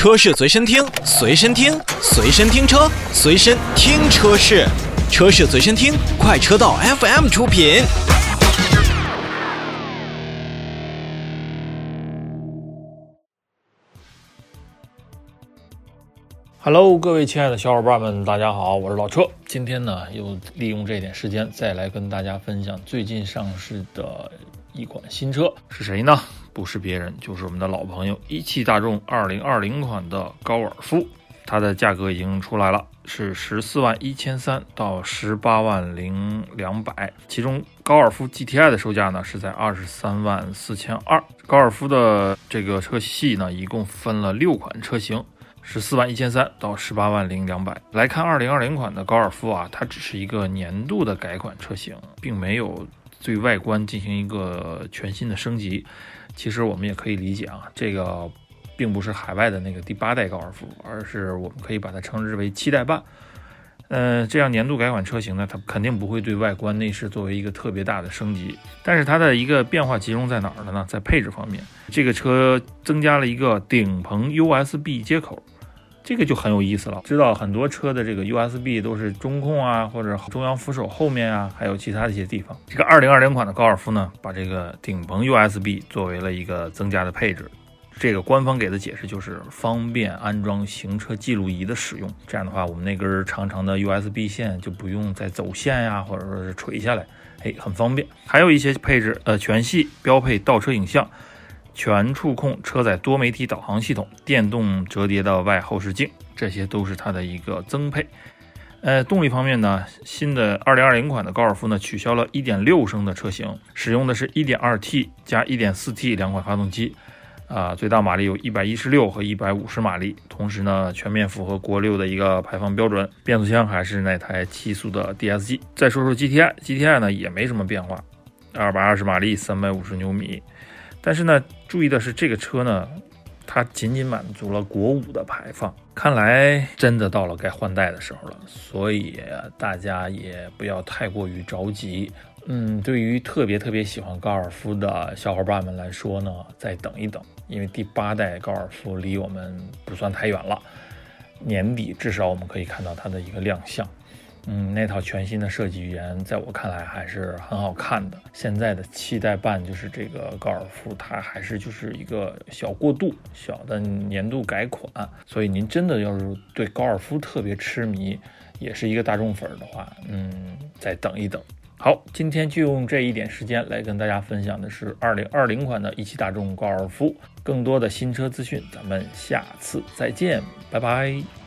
车市随身听，随身听，随身听车，随身听车市，车市随身听，快车道 FM 出品。Hello，各位亲爱的小伙伴们，大家好，我是老车。今天呢，又利用这点时间，再来跟大家分享最近上市的一款新车是谁呢？不是别人，就是我们的老朋友一汽大众2020款的高尔夫。它的价格已经出来了，是十四万一千三到十八万零两百。其中高尔夫 GTI 的售价呢是在二十三万四千二。高尔夫的这个车系呢，一共分了六款车型。十四万一千三到十八万零两百。来看二零二零款的高尔夫啊，它只是一个年度的改款车型，并没有对外观进行一个全新的升级。其实我们也可以理解啊，这个并不是海外的那个第八代高尔夫，而是我们可以把它称之为七代半。嗯，这样年度改款车型呢，它肯定不会对外观内饰作为一个特别大的升级。但是它的一个变化集中在哪儿了呢？在配置方面，这个车增加了一个顶棚 USB 接口，这个就很有意思了。知道很多车的这个 USB 都是中控啊，或者中央扶手后面啊，还有其他的一些地方。这个2020款的高尔夫呢，把这个顶棚 USB 作为了一个增加的配置。这个官方给的解释就是方便安装行车记录仪的使用，这样的话，我们那根长长的 USB 线就不用再走线呀，或者说是垂下来，哎，很方便。还有一些配置，呃，全系标配倒车影像、全触控车载多媒体导航系统、电动折叠的外后视镜，这些都是它的一个增配。呃，动力方面呢，新的2020款的高尔夫呢，取消了1.6升的车型，使用的是 1.2T 加 1.4T 两款发动机。啊，最大马力有一百一十六和一百五十马力，同时呢，全面符合国六的一个排放标准。变速箱还是那台七速的 DSG。再说说 GTI，GTI 呢也没什么变化，二百二十马力，三百五十牛米。但是呢，注意的是这个车呢，它仅仅满足了国五的排放，看来真的到了该换代的时候了。所以大家也不要太过于着急。嗯，对于特别特别喜欢高尔夫的小伙伴们来说呢，再等一等。因为第八代高尔夫离我们不算太远了，年底至少我们可以看到它的一个亮相。嗯，那套全新的设计语言在我看来还是很好看的。现在的七代半就是这个高尔夫，它还是就是一个小过渡、小的年度改款。所以您真的要是对高尔夫特别痴迷，也是一个大众粉的话，嗯，再等一等。好，今天就用这一点时间来跟大家分享的是二零二零款的一汽大众高尔夫。更多的新车资讯，咱们下次再见，拜拜。